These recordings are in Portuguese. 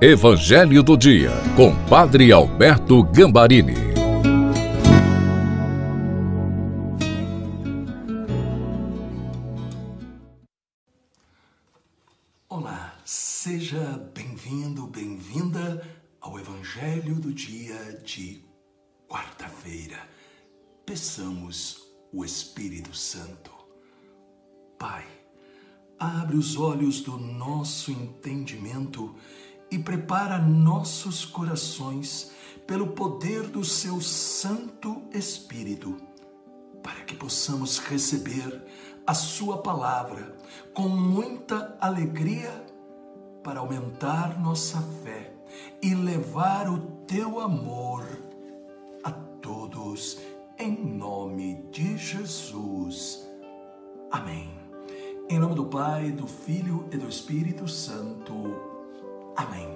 Evangelho do Dia, com Padre Alberto Gambarini. Olá, seja bem-vindo, bem-vinda ao Evangelho do Dia de quarta-feira. Peçamos o Espírito Santo. Pai, abre os olhos do nosso entendimento e prepara nossos corações pelo poder do seu Santo Espírito, para que possamos receber a Sua palavra com muita alegria para aumentar nossa fé e levar o teu amor a todos, em nome de Jesus. Amém. Em nome do Pai, do Filho e do Espírito Santo. Amém.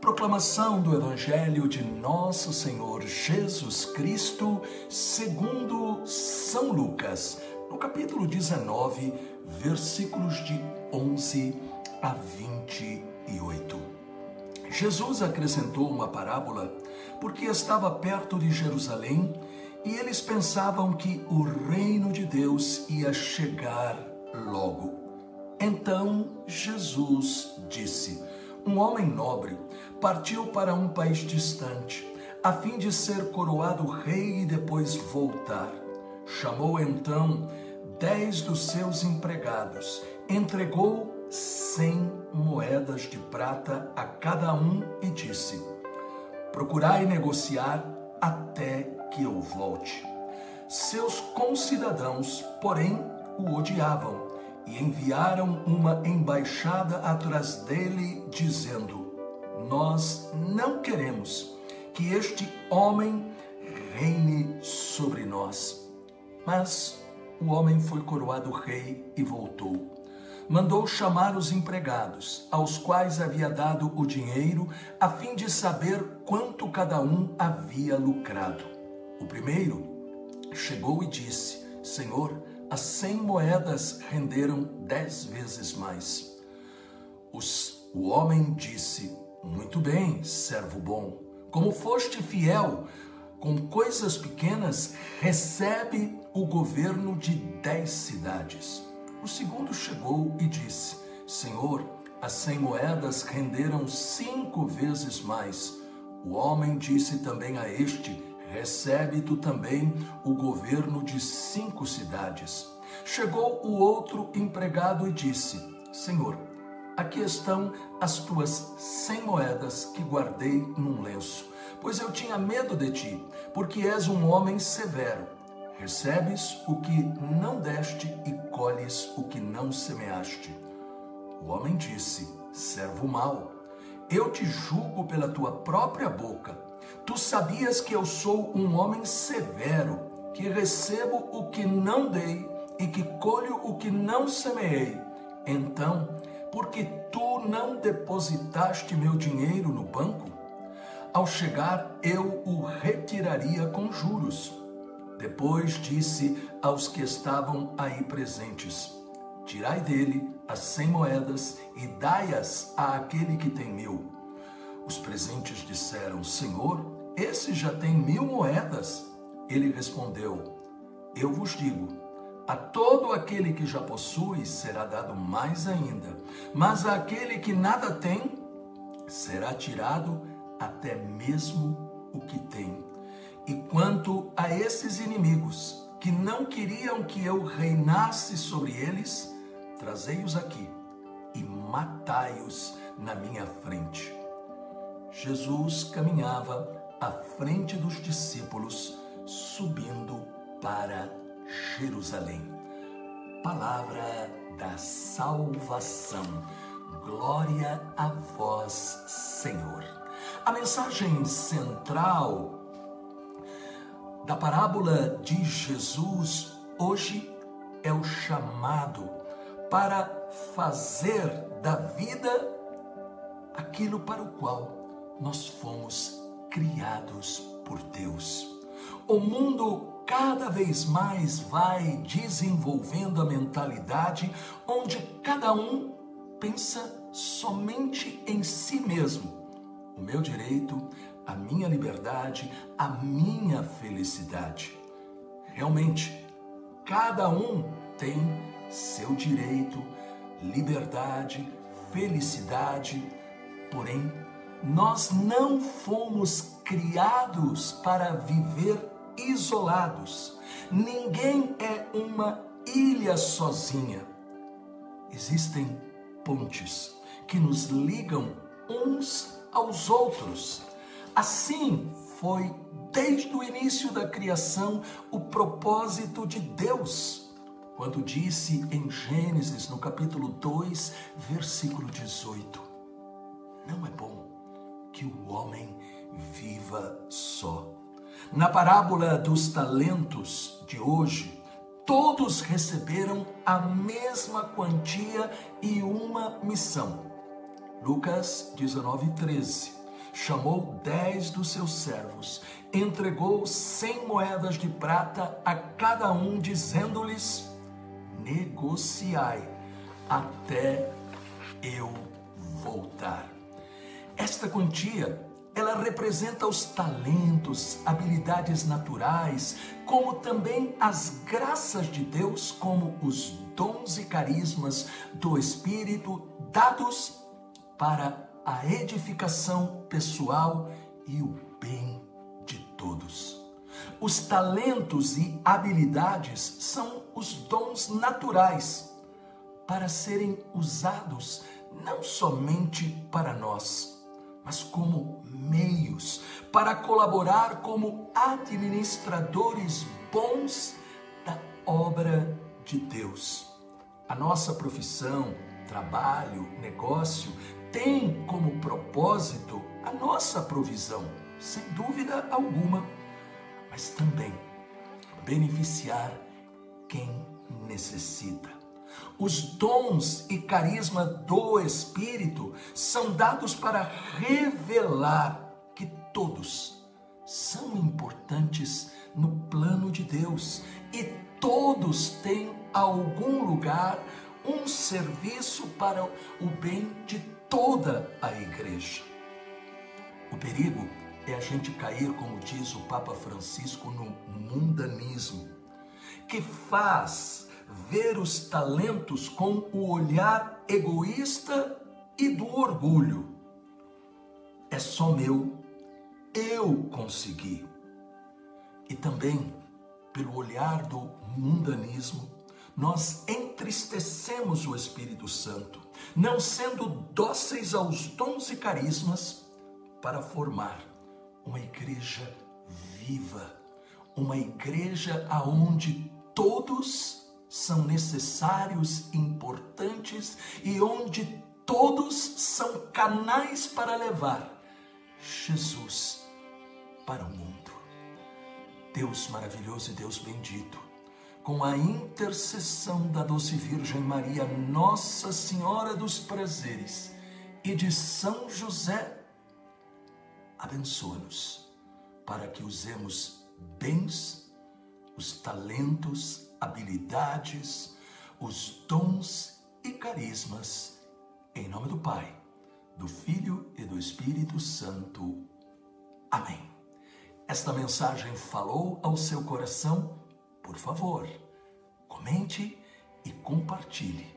Proclamação do Evangelho de Nosso Senhor Jesus Cristo, segundo São Lucas, no capítulo 19, versículos de 11 a 28. Jesus acrescentou uma parábola porque estava perto de Jerusalém e eles pensavam que o reino de Deus ia chegar logo. Então Jesus disse: um homem nobre partiu para um país distante, a fim de ser coroado rei e depois voltar. Chamou então dez dos seus empregados, entregou cem moedas de prata a cada um e disse: Procurai negociar até que eu volte. Seus concidadãos, porém, o odiavam e enviaram uma embaixada atrás dele, dizendo: Nós não queremos que este homem reine sobre nós. Mas o homem foi coroado rei e voltou. Mandou chamar os empregados, aos quais havia dado o dinheiro, a fim de saber quanto cada um havia lucrado. O primeiro chegou e disse: Senhor, as cem moedas renderam dez vezes mais. Os, o homem disse: Muito bem, servo bom, como foste fiel com coisas pequenas, recebe o governo de dez cidades. O segundo chegou e disse: Senhor, as cem moedas renderam cinco vezes mais. O homem disse também a este: recebe tu também o governo de cinco cidades. Chegou o outro empregado e disse: Senhor, aqui estão as tuas cem moedas que guardei num lenço, pois eu tinha medo de ti, porque és um homem severo. Recebes o que não deste e colhes o que não semeaste. O homem disse: Servo mau, eu te julgo pela tua própria boca Tu sabias que eu sou um homem severo, que recebo o que não dei e que colho o que não semeei. Então, porque tu não depositaste meu dinheiro no banco? Ao chegar, eu o retiraria com juros. Depois disse aos que estavam aí presentes: Tirai dele as cem moedas e dai-as àquele que tem mil. Os presentes disseram: Senhor, esse já tem mil moedas. Ele respondeu: Eu vos digo, a todo aquele que já possui será dado mais ainda, mas àquele que nada tem será tirado até mesmo o que tem. E quanto a esses inimigos que não queriam que eu reinasse sobre eles, trazei-os aqui e matai-os na minha frente. Jesus caminhava à frente dos discípulos, subindo para Jerusalém. Palavra da salvação. Glória a vós, Senhor. A mensagem central da parábola de Jesus hoje é o chamado para fazer da vida aquilo para o qual nós fomos criados por Deus. O mundo cada vez mais vai desenvolvendo a mentalidade onde cada um pensa somente em si mesmo, o meu direito, a minha liberdade, a minha felicidade. Realmente, cada um tem seu direito, liberdade, felicidade, porém, nós não fomos criados para viver isolados. Ninguém é uma ilha sozinha. Existem pontes que nos ligam uns aos outros. Assim foi desde o início da criação o propósito de Deus, quando disse em Gênesis, no capítulo 2, versículo 18: Não é bom que o homem viva só. Na parábola dos talentos de hoje, todos receberam a mesma quantia e uma missão. Lucas 19, 13. Chamou dez dos seus servos, entregou cem moedas de prata a cada um, dizendo-lhes: negociai até eu voltar. Esta quantia, ela representa os talentos, habilidades naturais, como também as graças de Deus, como os dons e carismas do Espírito dados para a edificação pessoal e o bem de todos. Os talentos e habilidades são os dons naturais para serem usados não somente para nós, mas como meios para colaborar como administradores bons da obra de Deus. A nossa profissão, trabalho, negócio tem como propósito a nossa provisão, sem dúvida alguma, mas também beneficiar quem necessita. Os dons e carisma do Espírito são dados para revelar que todos são importantes no plano de Deus e todos têm algum lugar, um serviço para o bem de toda a igreja. O perigo é a gente cair, como diz o Papa Francisco, no mundanismo, que faz ver os talentos com o olhar egoísta e do orgulho. É só meu, eu consegui. E também, pelo olhar do mundanismo, nós entristecemos o Espírito Santo, não sendo dóceis aos dons e carismas para formar uma igreja viva, uma igreja aonde todos são necessários, importantes e onde todos são canais para levar Jesus para o mundo. Deus maravilhoso e Deus bendito, com a intercessão da doce Virgem Maria, Nossa Senhora dos Prazeres e de São José, abençoa-nos para que usemos bens, os talentos, habilidades, os dons e carismas. Em nome do Pai, do Filho e do Espírito Santo. Amém. Esta mensagem falou ao seu coração? Por favor, comente e compartilhe.